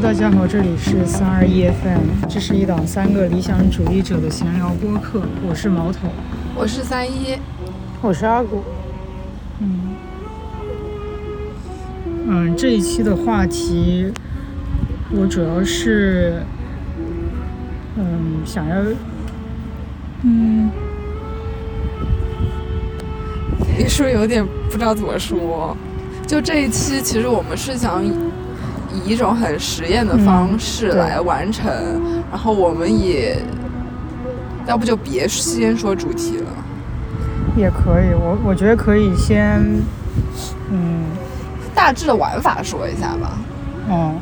Hello，大家好，这里是三二一 FM，这是一档三个理想主义者的闲聊播客，我是毛头，我是三一，我是阿古。嗯嗯，这一期的话题，我主要是嗯想要嗯，你是不是有点不知道怎么说？就这一期，其实我们是想以以一种很实验的方式来完成，然后我们也要不就别先说主题了。也可以，我我觉得可以先嗯大致的玩法说一下吧。嗯，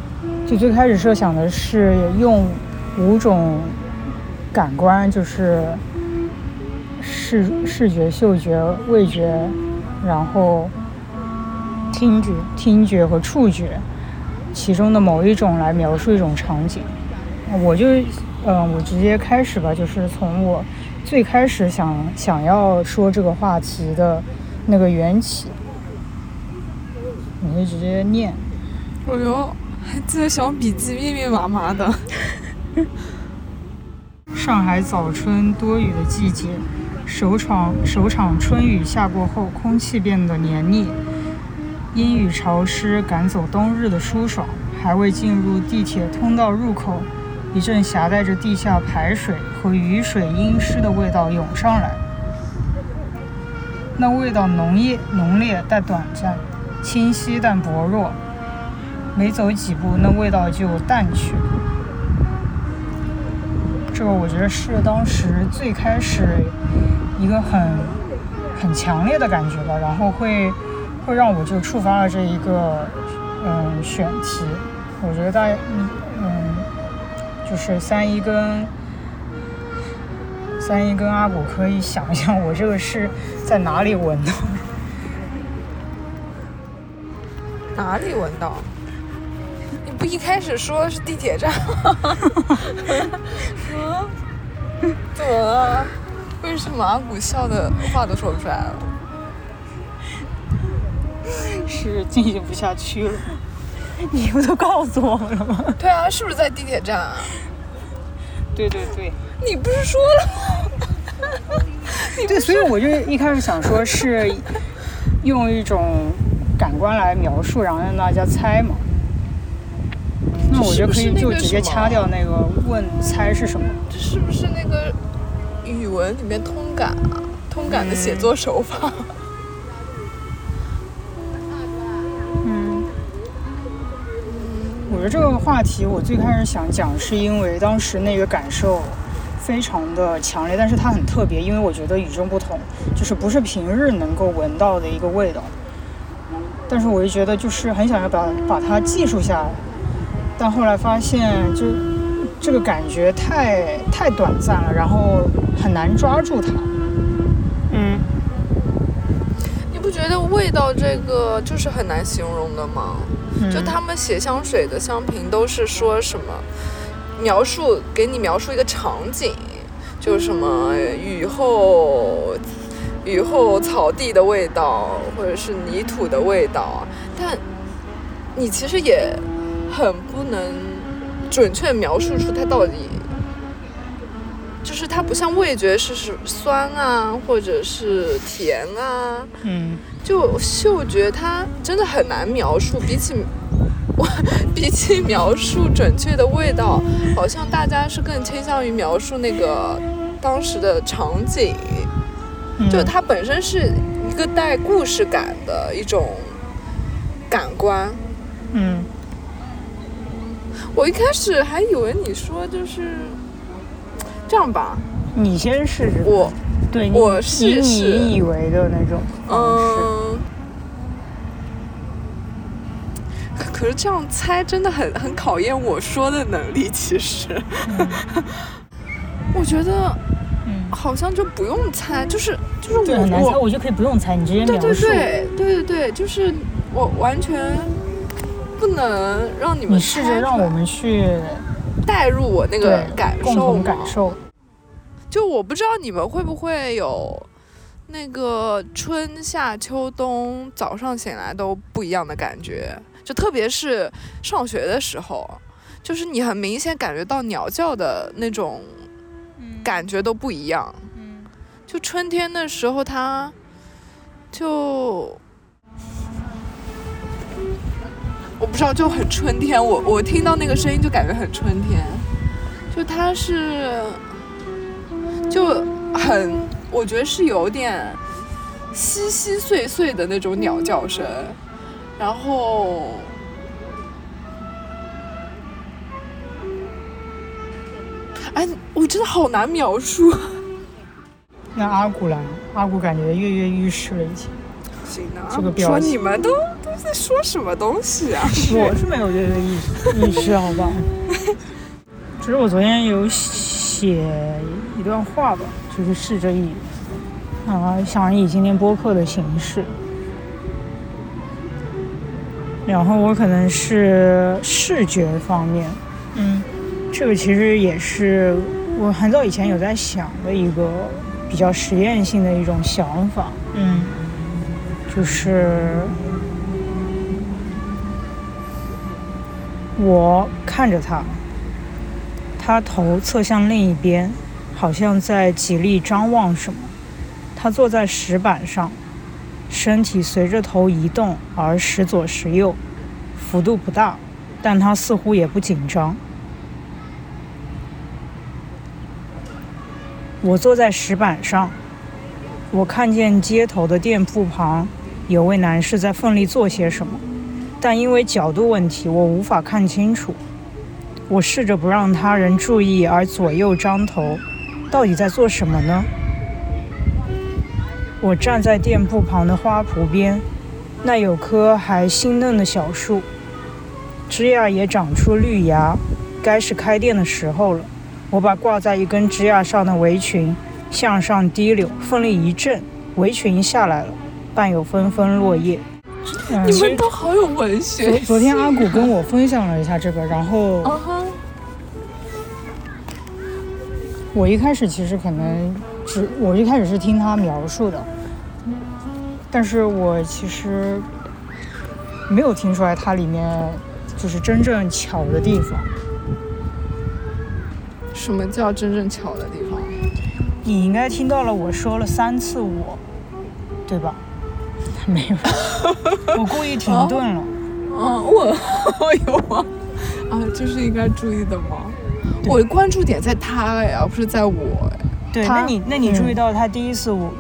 就最开始设想的是用五种感官，就是视视觉、嗅觉、味觉，然后听觉、听觉和触觉，其中的某一种来描述一种场景。我就嗯，我直接开始吧，就是从我最开始想想要说这个话题的那个缘起，我就直接念。哦哟，还记得小笔记密密麻麻的。上海早春多雨的季节，首场首场春雨下过后，空气变得黏腻，阴雨潮湿，赶走冬日的舒爽。还未进入地铁通道入口，一阵夹带着地下排水和雨水阴湿的味道涌上来。那味道浓烈浓烈但短暂，清晰但薄弱。没走几步，那味道就淡去。这个我觉得是当时最开始一个很很强烈的感觉吧，然后会会让我就触发了这一个嗯选题。我觉得大嗯嗯，就是三一跟三一跟阿古可以想一想，我这个是在哪里闻到？哪里闻到？你不一开始说是地铁站吗？嗯，怎么了？为什么阿古笑的话都说不出来了？是进行不下去了。你不都告诉我们了吗？对啊，是不是在地铁站啊？对对对。你不是说了吗？对，所以我就一开始想说是用一种感官来描述，然后让大家猜嘛。那我觉得可以就直接掐掉那个问猜是什么。这是不是那个语文里面通感啊？通感的写作手法？嗯。我觉得这个话题我最开始想讲，是因为当时那个感受非常的强烈，但是它很特别，因为我觉得与众不同，就是不是平日能够闻到的一个味道。但是我就觉得就是很想要把把它记述下来，但后来发现就这个感觉太太短暂了，然后很难抓住它。嗯，你不觉得味道这个就是很难形容的吗？嗯。就他们写香水的香评都是说什么描述给你描述一个场景，就是什么雨后雨后草地的味道，或者是泥土的味道，但你其实也很不能准确描述出它到底。就是它不像味觉是是酸啊，或者是甜啊，嗯就嗅觉它真的很难描述，比起我 比起描述准确的味道，好像大家是更倾向于描述那个当时的场景，嗯就它本身是一个带故事感的一种感官。嗯我一开始还以为你说就是这样吧，你先试试。我对我试以试你以为的那种方式。嗯，可可是这样猜真的很很考验我说的能力。其实，我觉得嗯，好像就不用猜，就是就是对，我很难猜，我我觉得可以不用猜，你直接对描述。对对对对对，就是我完全不能让你们你试着让我们去带入我那个感共同受嘛感受。就我不知道你们会不会有那个春夏秋冬早上醒来都不一样的感觉，就特别是上学的时候，就是你很明显感觉到鸟叫的那种感觉都不一样。嗯，就春天的时候，它就我不知道，就很春天。我我听到那个声音就感觉很春天，就它是就很，我觉得是有点稀稀碎碎的那种鸟叫声，然后。哎，我真的好难描述。那阿古来，阿古感觉跃跃欲试了已经。行啊，这个表说你们都都在说什么东西啊？我是没有跃跃欲试，试好吧？其实我昨天有写一段话吧，就是试着以啊，想以今天播客的形式，然后我可能是视觉方面，嗯。这个其实也是我很早以前有在想的一个比较实验性的一种想法，嗯，就是我看着他，他头侧向另一边，好像在极力张望什么。他坐在石板上，身体随着头移动而时左时右，幅度不大，但他似乎也不紧张。我坐在石板上，我看见街头的店铺旁有位男士在奋力做些什么，但因为角度问题，我无法看清楚。我试着不让他人注意，而左右张头，到底在做什么呢？我站在店铺旁的花圃边，那有棵还新嫩的小树，枝桠也长出绿芽，该是开店的时候了。我把挂在一根枝桠上的围裙向上提溜，奋力一震，围裙下来了，伴有纷纷落叶。你们都好有文学。昨昨天阿古跟我分享了一下这个，然后我一开始其实可能只我一开始是听他描述的，但是我其实没有听出来它里面就是真正巧的地方。什么叫真正巧的地方？你应该听到了，我说了三次我，对吧？没有，我故意停顿了。啊，我有吗？啊，就是应该注意的吗？我的关注点在他呀，不是在我。对，那你那你注意到他第一次我，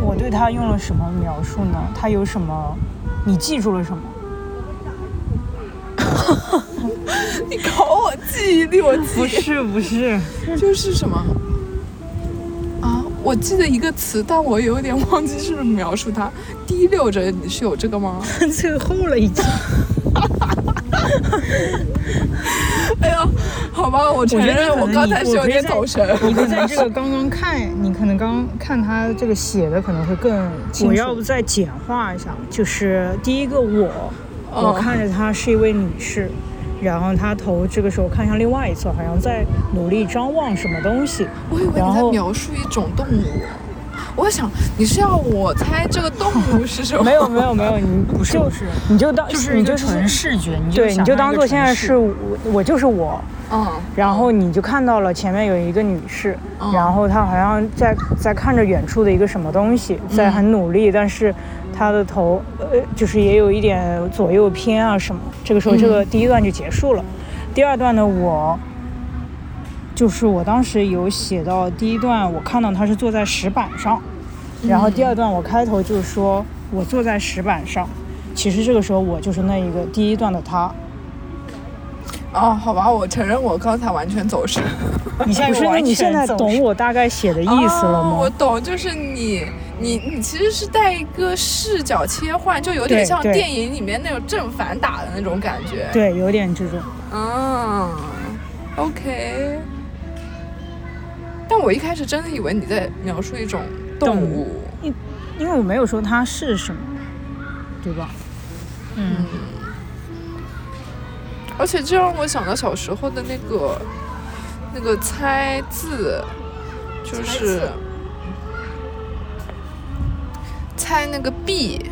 我对他用了什么描述呢？他有什么？你记住了什么？你考我记忆力，我记不是不是，就是什么啊？我记得一个词，但我有点忘记是不是描述他。滴溜着，你是有这个吗？最后了已经。哎呀，好吧，我承认我刚才是有点走神。你可能这个刚刚看，你可能刚看他这个写的可能会更。我要不再简化一下，就是第一个我，我看着她是一位女士。然后他头这个时候看向另外一侧，好像在努力张望什么东西。我以为你在描述一种动物。我想你是要我猜这个动物是什么？没有没有没有，你不是，你就当就是你就纯视觉，对，你就当做现在是我，我就是我。嗯。然后你就看到了前面有一个女士，然后她好像在在看着远处的一个什么东西，在很努力，但是。她的头，呃，就是也有一点左右偏啊什么。这个时候，这个第一段就结束了。第二段呢，我就是我当时有写到第一段，我看到他是坐在石板上，然后第二段我开头就是说我坐在石板上，其实这个时候我就是那一个第一段的他。哦，好吧，我承认我刚才完全走神。你现在，你现在懂我大概写的意思了吗？我懂，就是你。你你其实是带一个视角切换，就有点像电影里面那种正反打的那种感觉。对，有点这种。嗯，OK。但我一开始真的以为你在描述一种动物，因因为我没有说它是什么，对吧？嗯。而且这让我想到小时候的那个那个猜字，就是。猜那个 B，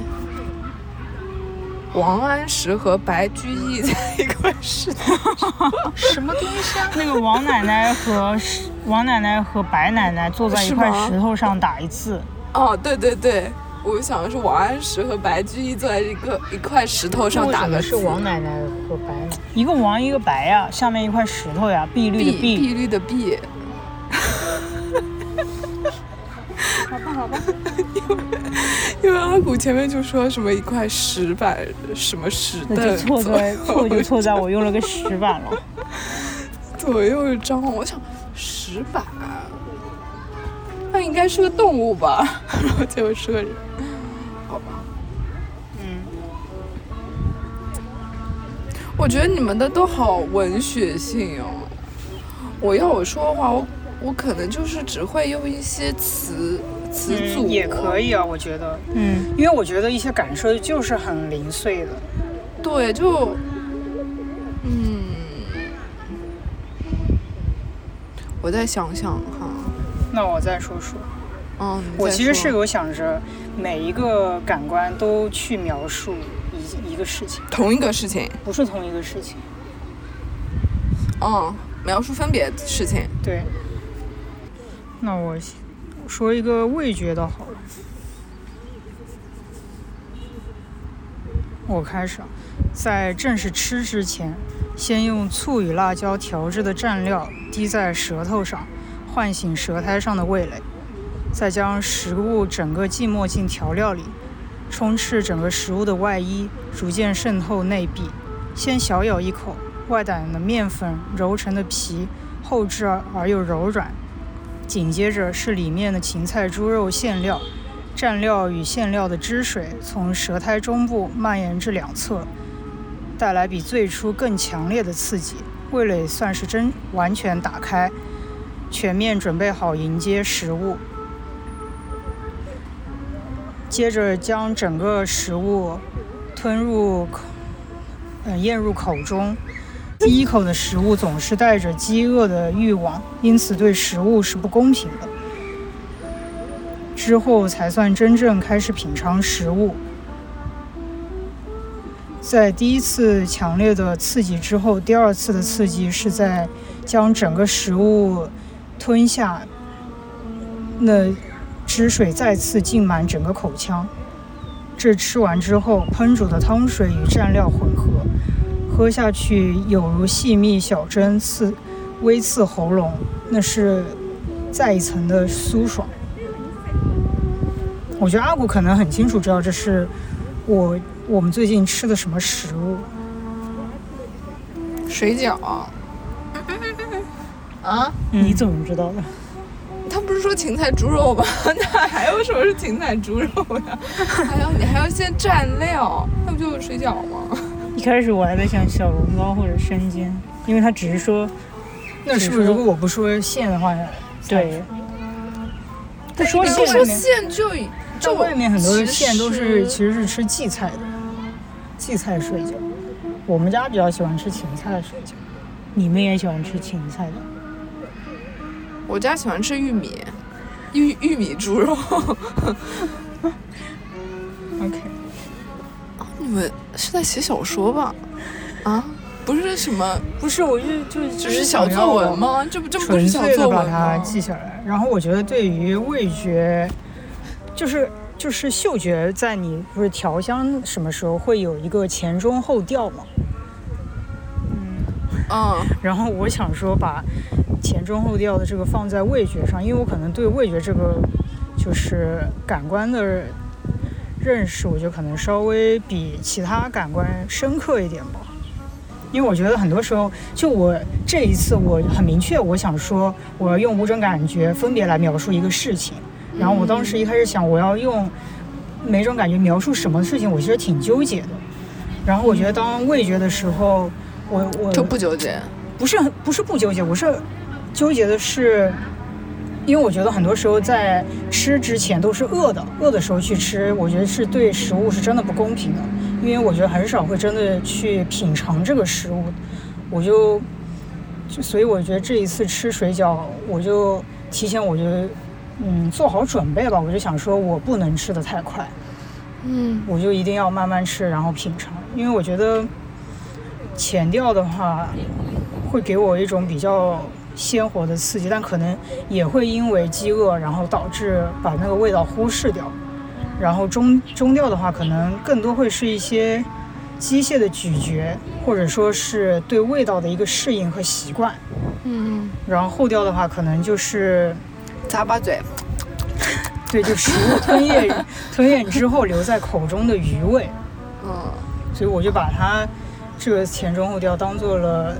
王安石和白居易在一块石头 什么东西啊？那个王奶奶和 王奶奶和白奶奶坐在一块石头上打一字。哦，对对对，我想的是王安石和白居易坐在一个一块石头上打的是王奶奶和白奶奶，一个王一个白呀，下面一块石头呀，碧绿的碧，碧绿的碧。好吧，好吧。因为阿古前面就说什么一块石板，什么石凳，就错在错就错在我用了个石板了。左右张望，我想石板，那应该是个动物吧？然后结果是个人，好吧。嗯。我觉得你们的都好文学性哦。我要我说的话，我我可能就是只会用一些词。词组也可以啊，我觉得，嗯，因为我觉得一些感受就是很零碎的，对，就，嗯，我再想想哈，那我再说说，嗯，我其实是有想着每一个感官都去描述一一个事情，同一个事情，不是同一个事情，嗯，描述分别事情，对，那我。说一个味觉的好了，我开始，在正式吃之前，先用醋与辣椒调制的蘸料滴在舌头上，唤醒舌苔上的味蕾，再将食物整个浸没进调料里，充斥整个食物的外衣，逐渐渗透内壁。先小咬一口，外胆的面粉揉成的皮，厚质而又柔软。紧接着是里面的芹菜猪肉馅料，蘸料与馅料的汁水从舌苔中部蔓延至两侧，带来比最初更强烈的刺激，味蕾算是真完全打开，全面准备好迎接食物。接着将整个食物吞入口，嗯，咽入口中。第一口的食物总是带着饥饿的欲望，因此对食物是不公平的。之后才算真正开始品尝食物。在第一次强烈的刺激之后，第二次的刺激是在将整个食物吞下，那汁水再次浸满整个口腔。这吃完之后，烹煮的汤水与蘸料混合。喝下去有如细密小针刺，微刺喉咙，那是再一层的酥爽。我觉得阿古可能很清楚知道这是我我们最近吃的什么食物。水饺。啊？你怎么知道的？他不是说芹菜猪肉吗？那还有什么是芹菜猪肉呀？还要你还要先蘸料，那不就是水饺吗？一开始我还在想小笼包或者生煎，因为他只是说，那是不是如果我不说馅的话，对，不说馅就就外面很多馅都是其实是吃荠菜的，荠菜水饺，我们家比较喜欢吃芹菜水饺，你们也喜欢吃芹菜的？我家喜欢吃玉米，玉玉米猪肉。们是在写小说吧？啊，不是什么，不是，我就就只是小作文吗？这不这不是小作文吗？把它记下来。然后我觉得对于味觉，就是就是嗅觉，在你不是调香什么时候会有一个前中后调吗？嗯嗯。然后我想说把前中后调的这个放在味觉上，因为我可能对味觉这个就是感官的。认识我觉得可能稍微比其他感官深刻一点吧，因为我觉得很多时候，就我这一次我很明确，我想说我要用五种感觉分别来描述一个事情。然后我当时一开始想我要用每种感觉描述什么事情，我其实挺纠结的。然后我觉得当味觉的时候，我我就不纠结，不是不是不纠结，我是纠结的是。因为我觉得很多时候在吃之前都是饿的，饿的时候去吃，我觉得是对食物是真的不公平的。因为我觉得很少会真的去品尝这个食物，我就，就所以我觉得这一次吃水饺，我就提前我就嗯做好准备吧，我就想说我不能吃的太快，嗯我就一定要慢慢吃，然后品尝，因为我觉得前调的话会给我一种比较鲜活的刺激，但可能也会因为饥饿，然后导致把那个味道忽视掉。然后中中调的话，可能更多会是一些机械的咀嚼，或者说是对味道的一个适应和习惯。嗯，然后后调的话，可能就是咂巴嘴。对，就食物吞咽 吞咽之后留在口中的余味。嗯所以我就把它这个前中后调当做了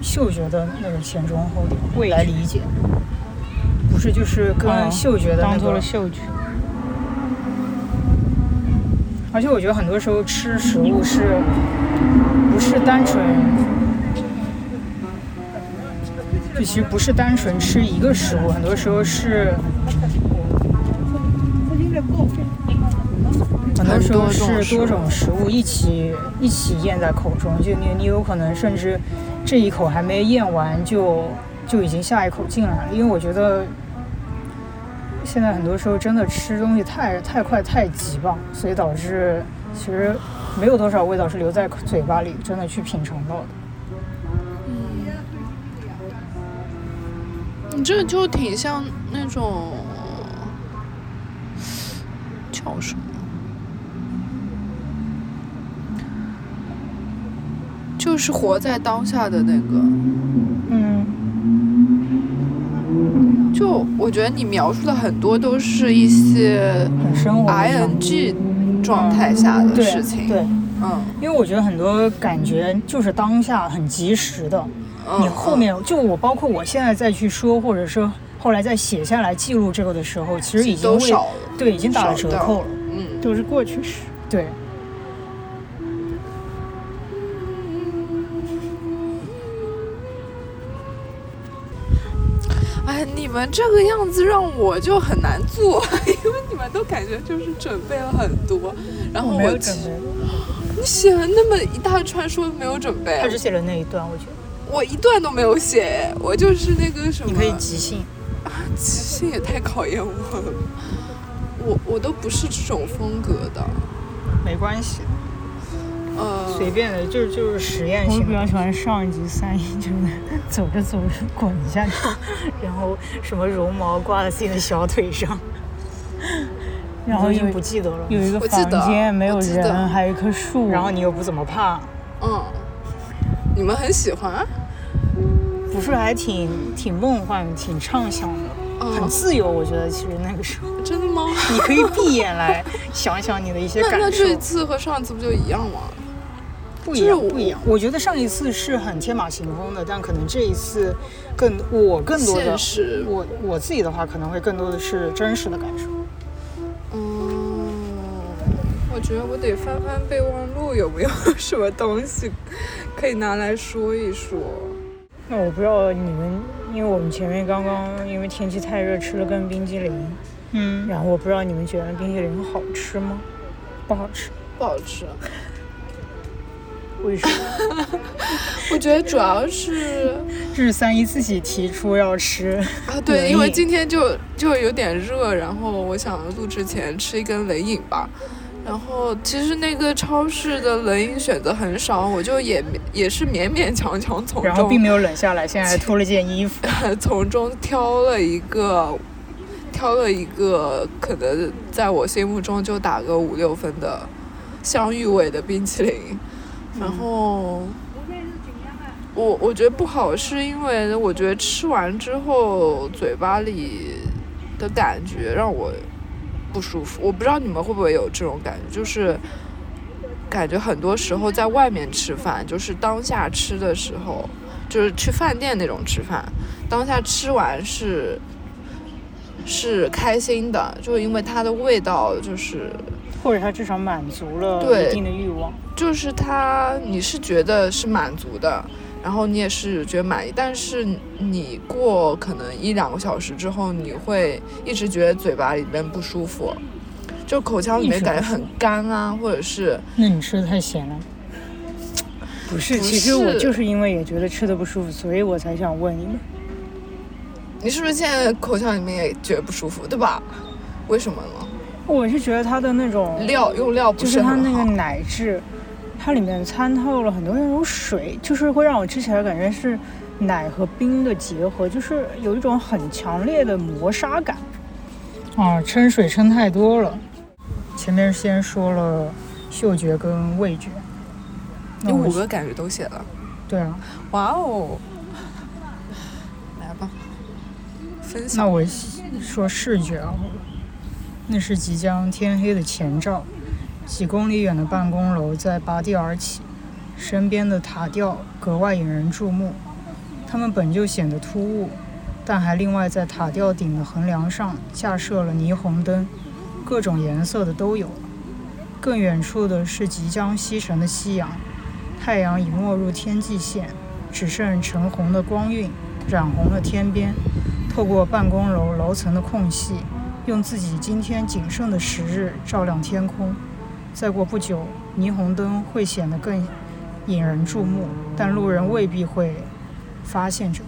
嗅觉的那个前中后调味来理解，不是就是跟嗯嗅觉的那当做。了嗅觉。而且我觉得很多时候吃食物是不是单纯，就其实不是单纯吃一个食物，很多时候是。很多时候是多种食物一起一起咽在口中，就你你有可能甚至这一口还没咽完就就已经下一口进来了，因为我觉得现在很多时候真的吃东西太太快太急吧，所以导致其实没有多少味道是留在嘴巴里真的去品尝到的。你这就挺像那种叫什么？就是活在当下的那个，嗯，就我觉得你描述的很多都是一些很生活 ing 状态下的事情。对，嗯，因为我觉得很多感觉就是当下很及时的，嗯你后面就我包括我现在再去说，或者是后来再写下来记录这个的时候，其实已经都少了。对已经打了折扣了。嗯，都是过去式。对，们这个样子让我就很难做，因为你们都感觉就是准备了很多，然后我没有其准备，你写了那么一大串，说没有准备。他，只写了那一段，我觉得。我一段都没有写，我就是那个什么，你可以即兴。即兴也太考验我了，我我都不是这种风格的，没关系，呃，随便的，就是就是实验我性我。比较喜欢上一集三一，就是走着走着滚下去。然后什么绒毛挂在自己的小腿上，然后已经不记得了。有一个房间没有人，还有一棵树。然后你又不怎么怕，嗯，你们很喜欢，不是还挺挺梦幻、挺畅想的，很嗯，自由。我觉得其实那个时候，真的吗？你可以闭眼来想想你的一些那那感受这一。次和上一次不就一样吗？不一样，不一样。我觉得上一次是很天马行空的，但可能这一次更我更多的是我我自己的话可能会更多的是真实的感受。嗯，我觉得我得翻翻备忘录，有没有 什么东西可以拿来说一说？那我不知道你们，因为我们前面刚刚因为天气太热吃了根冰激凌，嗯，然后我不知道你们觉得冰激凌好吃吗？不好吃，不好吃，为什么？我觉得主要是这是三一自己提出要吃，啊，对，因为今天就就有点热，然后我想录之前吃一根冷饮吧。然后其实那个超市的冷饮选择很少，我就也也是勉勉强强从中然后并没有冷下来，现在还 脱了件衣服。从中挑了一个，挑了一个可能在我心目中就打个五六分的香芋味的冰淇淋，然后。我我觉得不好，是因为我觉得吃完之后嘴巴里的感觉让我不舒服。我不知道你们会不会有这种感觉，就是感觉很多时候在外面吃饭，就是当下吃的时候，就是去饭店那种吃饭，当下吃完是是开心的，就因为它的味道就是或者他至少满足了对一定的欲望。就是他你是觉得是满足的，然后你也是觉得满意，但是你过可能一两个小时之后，你会一直觉得嘴巴里面不舒服，就口腔里面感觉很干啊，或者是那你吃的太咸了。不是，其实我就是因为也觉得吃的不舒服，所以我才想问你们。你是不是现在口腔里面也觉得不舒服，对吧？为什么呢？我是觉得它的那种料用料不就是它那个奶质，它里面参透了很多那种水，就是会让我吃起来感觉是奶和冰的结合，就是有一种很强烈的磨砂感。啊，撑水撑太多了。前面先说了嗅觉跟味觉，那你五个感觉都写了，对啊，哇哦！来吧，分享那享。我说视觉啊，那是即将天黑的前兆，几公里远的办公楼在拔地而起，身边的塔吊格外引人注目。它们本就显得突兀，但还另外在塔吊顶的横梁上架设了霓虹灯，各种颜色的都有。更远处的是即将西沉的夕阳，太阳已没入天际线，只剩橙红的光晕染红了天边。透过办公楼楼层的空隙，用自己今天仅剩的时日照亮天空。再过不久，霓虹灯会显得更引人注目，但路人未必会发现这个。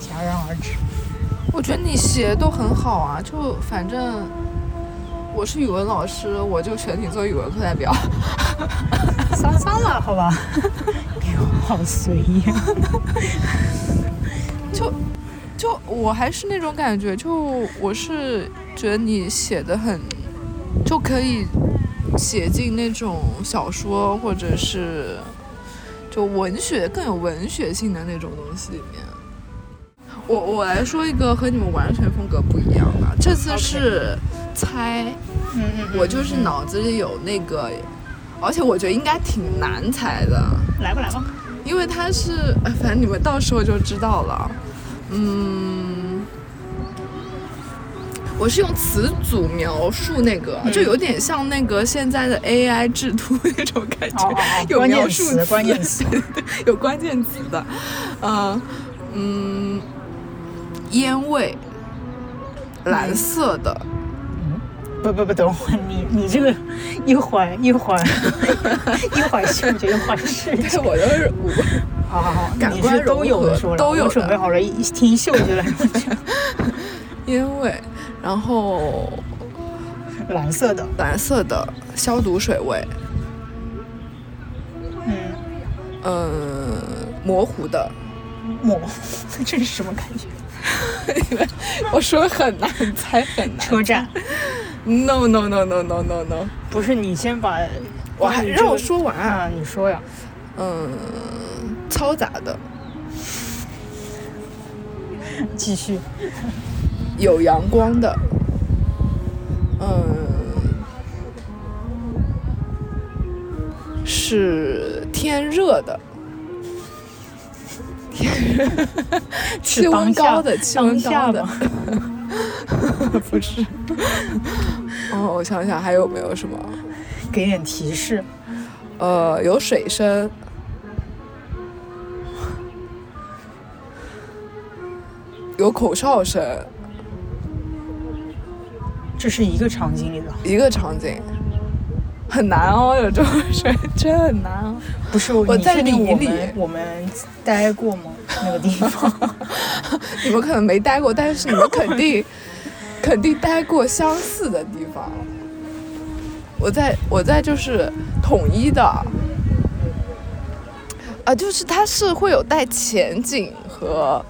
戛然而止。我觉得你写的都很好啊，就反正我是语文老师，我就选你做语文课代表。桑桑了，好吧？好随意。就就我还是那种感觉，就我是觉得你写的很，就可以写进那种小说或者是就文学更有文学性的那种东西里面。我我来说一个和你们完全风格不一样的，这次是猜，嗯嗯我就是脑子里有那个，而且我觉得应该挺难猜的。来吧来吧。因为它是，哎反正你们到时候就知道了。嗯，我是用词组描述那个，嗯就有点像那个现在的 AI 制图那种感觉，有关键描述词关键词 对对有关键词的。呃，嗯，烟味，蓝色的，不不不，等会儿你你这个一会儿一会儿 一会儿嗅觉一会儿视对觉，我都是五。好好好，感官你是都有的说了，都有准备好了，一听嗅觉来说，烟味，然后蓝色的，蓝色的消毒水味，嗯，呃，模糊的。抹，这是什么感觉？我说很难猜，很难。车站 No no no no no no no，不是你先把，我还让我说完。啊，你说呀，嗯，嘈杂的，继续，有阳光的，嗯，是天热的。天热，气温高的，气温高的。吗，不是。哦，我想想还有没有什么？给点提示，呃，有水声，有口哨声，这是一个场景里的，一个场景，很难哦，有这种事真很难哦。不是我在你确定理里我们待过吗？那个地方，你们可能没待过，但是你们肯定肯定待过相似的地方。我在我在就是统一的，啊，就是它是会有带前景和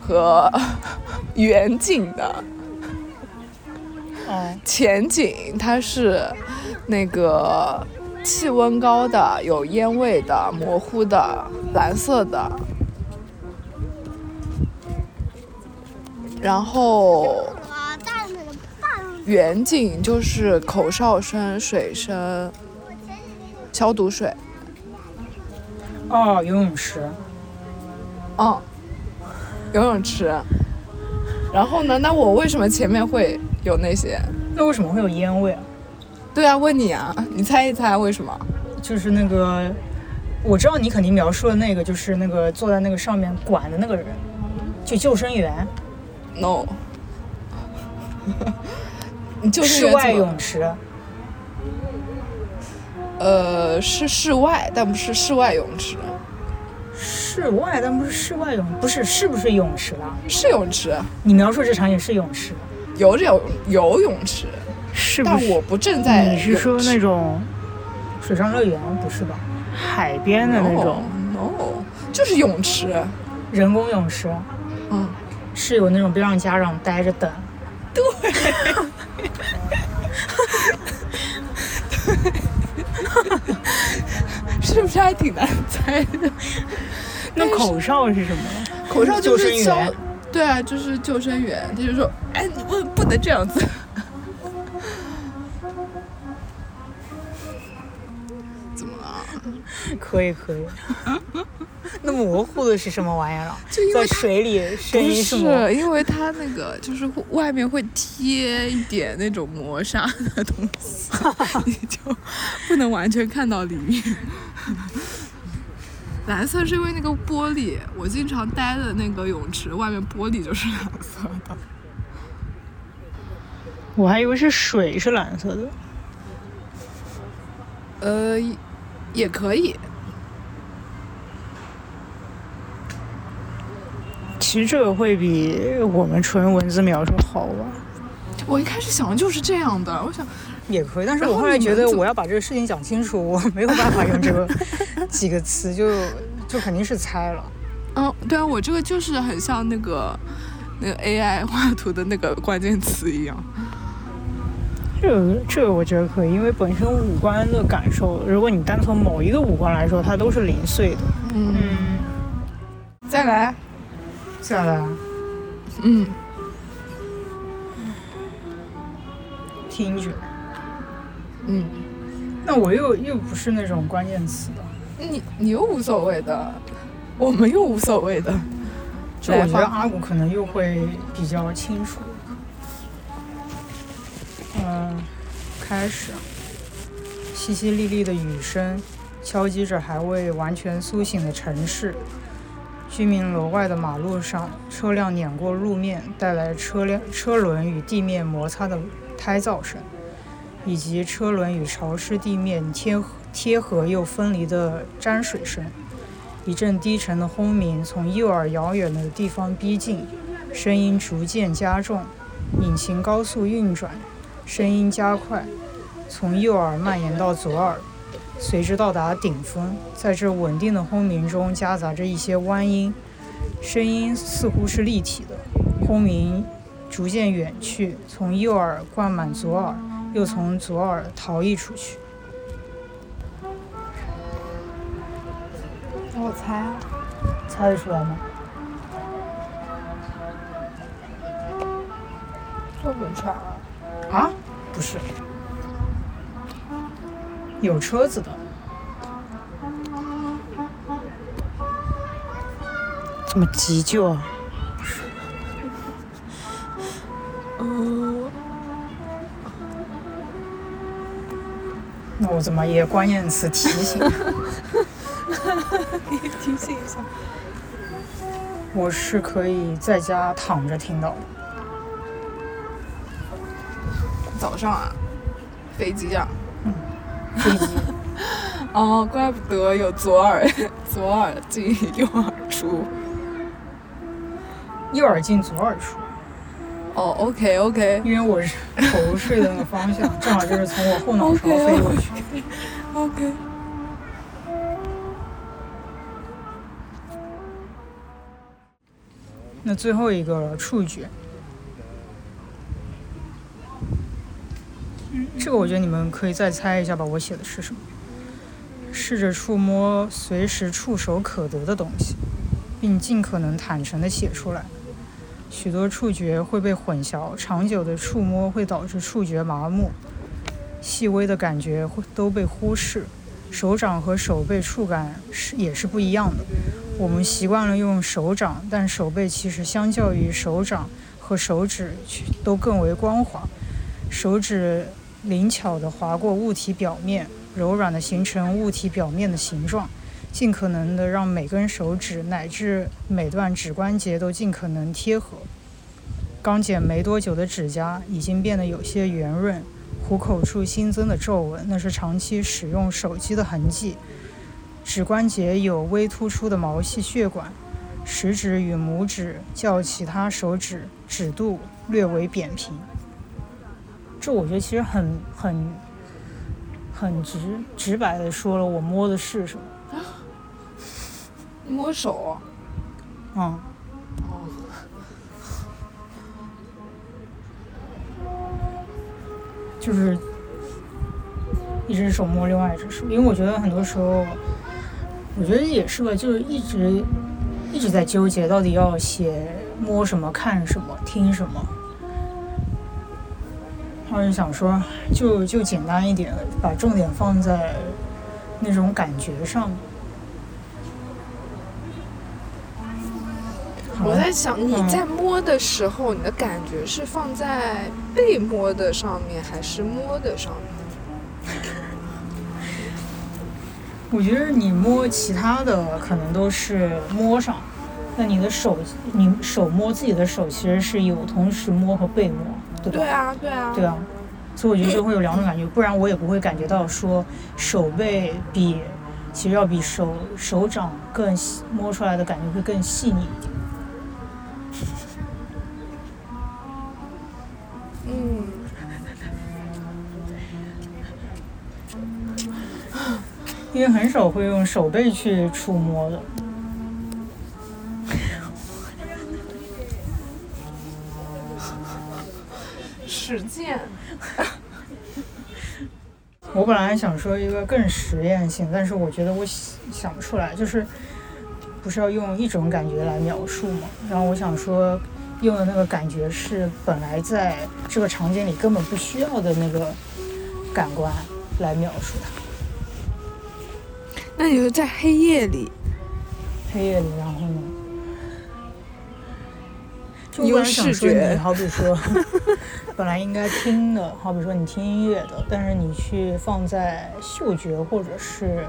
和 远景的。哦，前景它是那个气温高的、有烟味的、模糊的、蓝色的，然后远景就是口哨声、水声、消毒水。哦，游泳池，哦，游泳池。然后呢？那我为什么前面会有那些？那为什么会有烟味啊？对啊，问你啊，你猜一猜为什么？就是那个，我知道你肯定描述的那个，就是那个坐在那个上面管的那个人，就救生员，No，室外泳池，呃是室外，但不是室外泳池。室外，但不是室外泳，不是是不是泳池了？是泳池，你描述这场也是泳池，游泳游泳池，是不是？但我不正在。你是说那种水上乐园？不是吧？海边的那种？？no，就是泳池。人工泳池嗯，是有那种不让家长待着等，是不是还挺难猜的？那口哨是什么？口哨就救生员是消，对啊，就是救生员，他就说，哎，你不不能这样子。怎么了？可以可以。那模糊的是什么玩意儿就因为它水里声不音是模是，因为它那个就是外面会贴一点那种磨砂的东西，你就不能完全看到里面。蓝色是因为那个玻璃，我经常待的那个泳池外面玻璃就是蓝色的。我还以为是水是蓝色的。呃，也可以。其实这个会比我们纯文字描述好吧？我一开始想的就是这样的，我想也可以，但是我后来觉得我要把这个事情讲清楚，我没有办法用这个 几个词，就就肯定是猜了。嗯，对啊，我这个就是很像那个那个 AI 画图的那个关键词一样。这个这个我觉得可以，因为本身五官的感受，如果你单从某一个五官来说，它都是零碎的。嗯，再来，再来，嗯，听觉。嗯，那我又又不是那种关键词的，你你又无所谓的，我们又无所谓的。就我觉得阿古可能又会比较清楚。嗯，开始，淅淅沥沥的雨声敲击着还未完全苏醒的城市。居民楼外的马路上，车辆碾过路面，带来车辆车轮与地面摩擦的胎噪声，以及车轮与潮湿地面贴贴合又分离的沾水声。一阵低沉的轰鸣从右耳遥远的地方逼近，声音逐渐加重，引擎高速运转，声音加快，从右耳蔓延到左耳，随之到达顶峰。在这稳定的轰鸣中，夹杂着一些弯音，声音似乎是立体的。轰鸣逐渐远去，从右耳灌满左耳，又从左耳逃逸出去。我猜啊，猜得出来吗？做不出来。啊，不是，有车子的，这么急救啊？嗯，那我怎么也关键词提醒？你 提醒一下。我是可以在家躺着听到的。早上啊，飞机啊。飞机，哦，怪不得有左耳左耳进右耳出。右耳进左耳出，哦，OK OK 因为我是头睡的那个方向，正好就是从我后脑勺飞过去。OK。那最后一个了触觉，这个我觉得你们可以再猜一下吧，我写的是什么？试着触摸随时触手可得的东西，并尽可能坦诚地写出来。许多触觉会被混淆，长久的触摸会导致触觉麻木，细微的感觉会都被忽视。手掌和手背触感是也是不一样的。我们习惯了用手掌，但手背其实相较于手掌和手指都更为光滑。手指灵巧地划过物体表面，柔软地形成物体表面的形状，尽可能地让每根手指乃至每段指关节都尽可能贴合。刚剪没多久的指甲已经变得有些圆润，虎口处新增的皱纹，那是长期使用手机的痕迹。指关节有微突出的毛细血管，食指与拇指较其他手指指肚略为扁平。这我觉得其实很很很直直白的说了，我摸的是什么？摸手，嗯，就是一只手摸另外一只手，因为我觉得很多时候，我觉得也是吧，就是一直一直在纠结，到底要写摸什么、看什么、听什么。然后就想说，就就简单一点，把重点放在那种感觉上。我在想，你在摸的时候，你的感觉是放在被摸的上面，还是摸的上面？我觉得你摸其他的可能都是摸上，那你的手，你手摸自己的手，其实是有同时摸和被摸，对吧？对啊，对啊，对啊，所以我觉得就会有两种感觉，不然我也不会感觉到说手背比其实要比手手掌更细摸出来的感觉会更细腻一点。嗯，因为很少会用手背去触摸的。实践。我本来想说一个更实验性，但是我觉得我想想不出来，就是不是要用一种感觉来描述嘛？然后我想说，用的那个感觉是本来在这个场景里根本不需要的那个感官来描述它。那你就在黑夜里，黑夜里，然后呢？就你用我本来想视说你觉好比说，本来应该听的，好比说你听音乐的，但是你去放在嗅觉或者是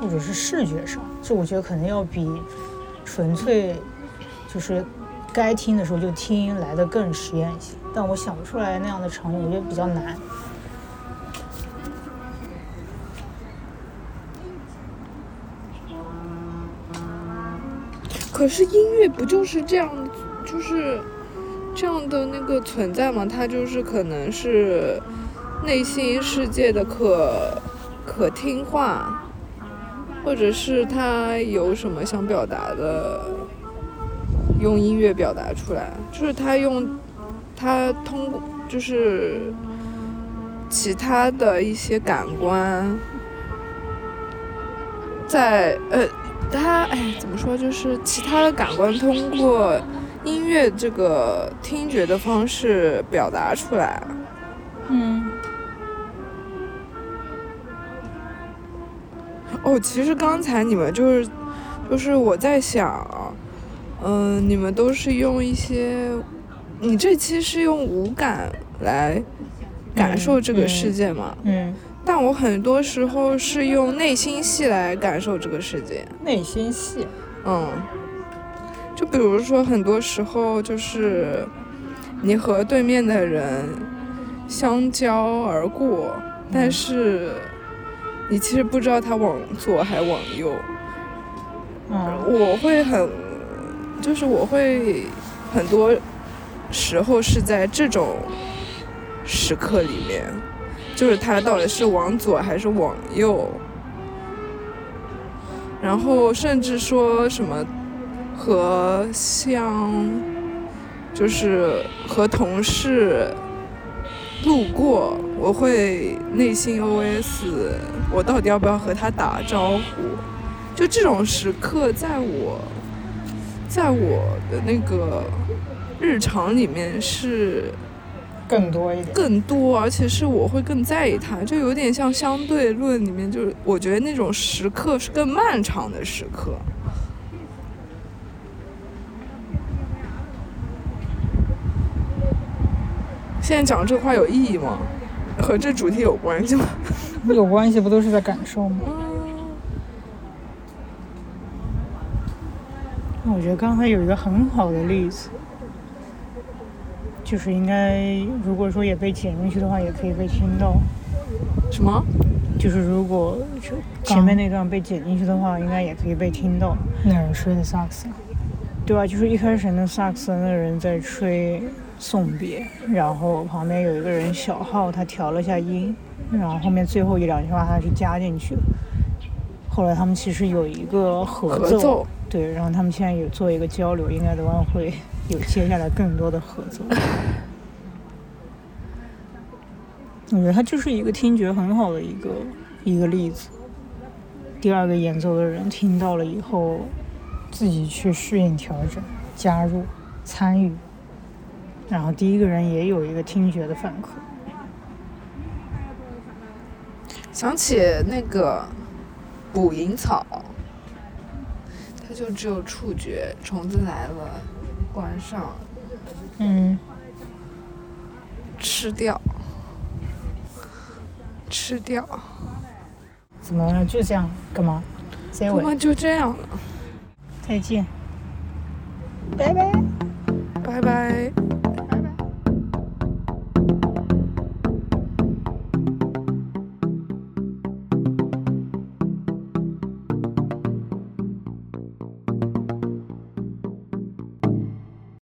或者是视觉上，这我觉得可能要比纯粹就是该听的时候就听来的更实验一些。但我想不出来那样的场景，我觉得比较难。可是音乐不就是这样，就是这样的那个存在吗？它就是可能是内心世界的可可听话，或者是他有什么想表达的，用音乐表达出来，就是他用他通过就是其他的一些感官，在呃。他哎，怎么说？就是其他的感官通过音乐这个听觉的方式表达出来。嗯，哦，其实刚才你们就是，就是我在想，嗯、你们都是用一些，你这期是用五感来感受这个世界吗？嗯，但我很多时候是用内心戏来感受这个世界。内心戏。嗯，就比如说，很多时候就是你和对面的人相交而过，但是你其实不知道他往左还往右。嗯我会很，就是我会很多时候是在这种时刻里面，就是他到底是往左还是往右，然后甚至说什么和像，就是和同事路过，我会内心 OS：我到底要不要和他打招呼？就这种时刻，在我，在我的那个日常里面是更多一点。更多，而且是我会更在意它，就有点像相对论里面，就是我觉得那种时刻是更漫长的时刻。现在讲这话有意义吗？和这主题有关系吗？有关系不都是在感受吗？那我觉得刚才有一个很好的例子，就是应该如果说也被剪进去的话，也可以被听到。什么？就是如果就前面那段被剪进去的话，应该也可以被听到。那人吹的萨克斯，对吧？就是一开始那萨克斯那人在吹送别，然后旁边有一个人小号，他调了下音，然后后面最后一两句话他是加进去的。后来他们其实有一个合合奏对，然后他们现在有做一个交流，应该等会会有接下来更多的合作。我觉得他就是一个听觉很好的一个一个例子。第二个演奏的人听到了以后，自己去适应、调整、加入、参与，然后第一个人也有一个听觉的反馈。想起那个捕蝇草，它就只有触觉，虫子来了，关上，嗯，吃掉，吃掉，怎么了？就这样，干嘛？结尾，我们就这样了，再见。拜拜。拜拜。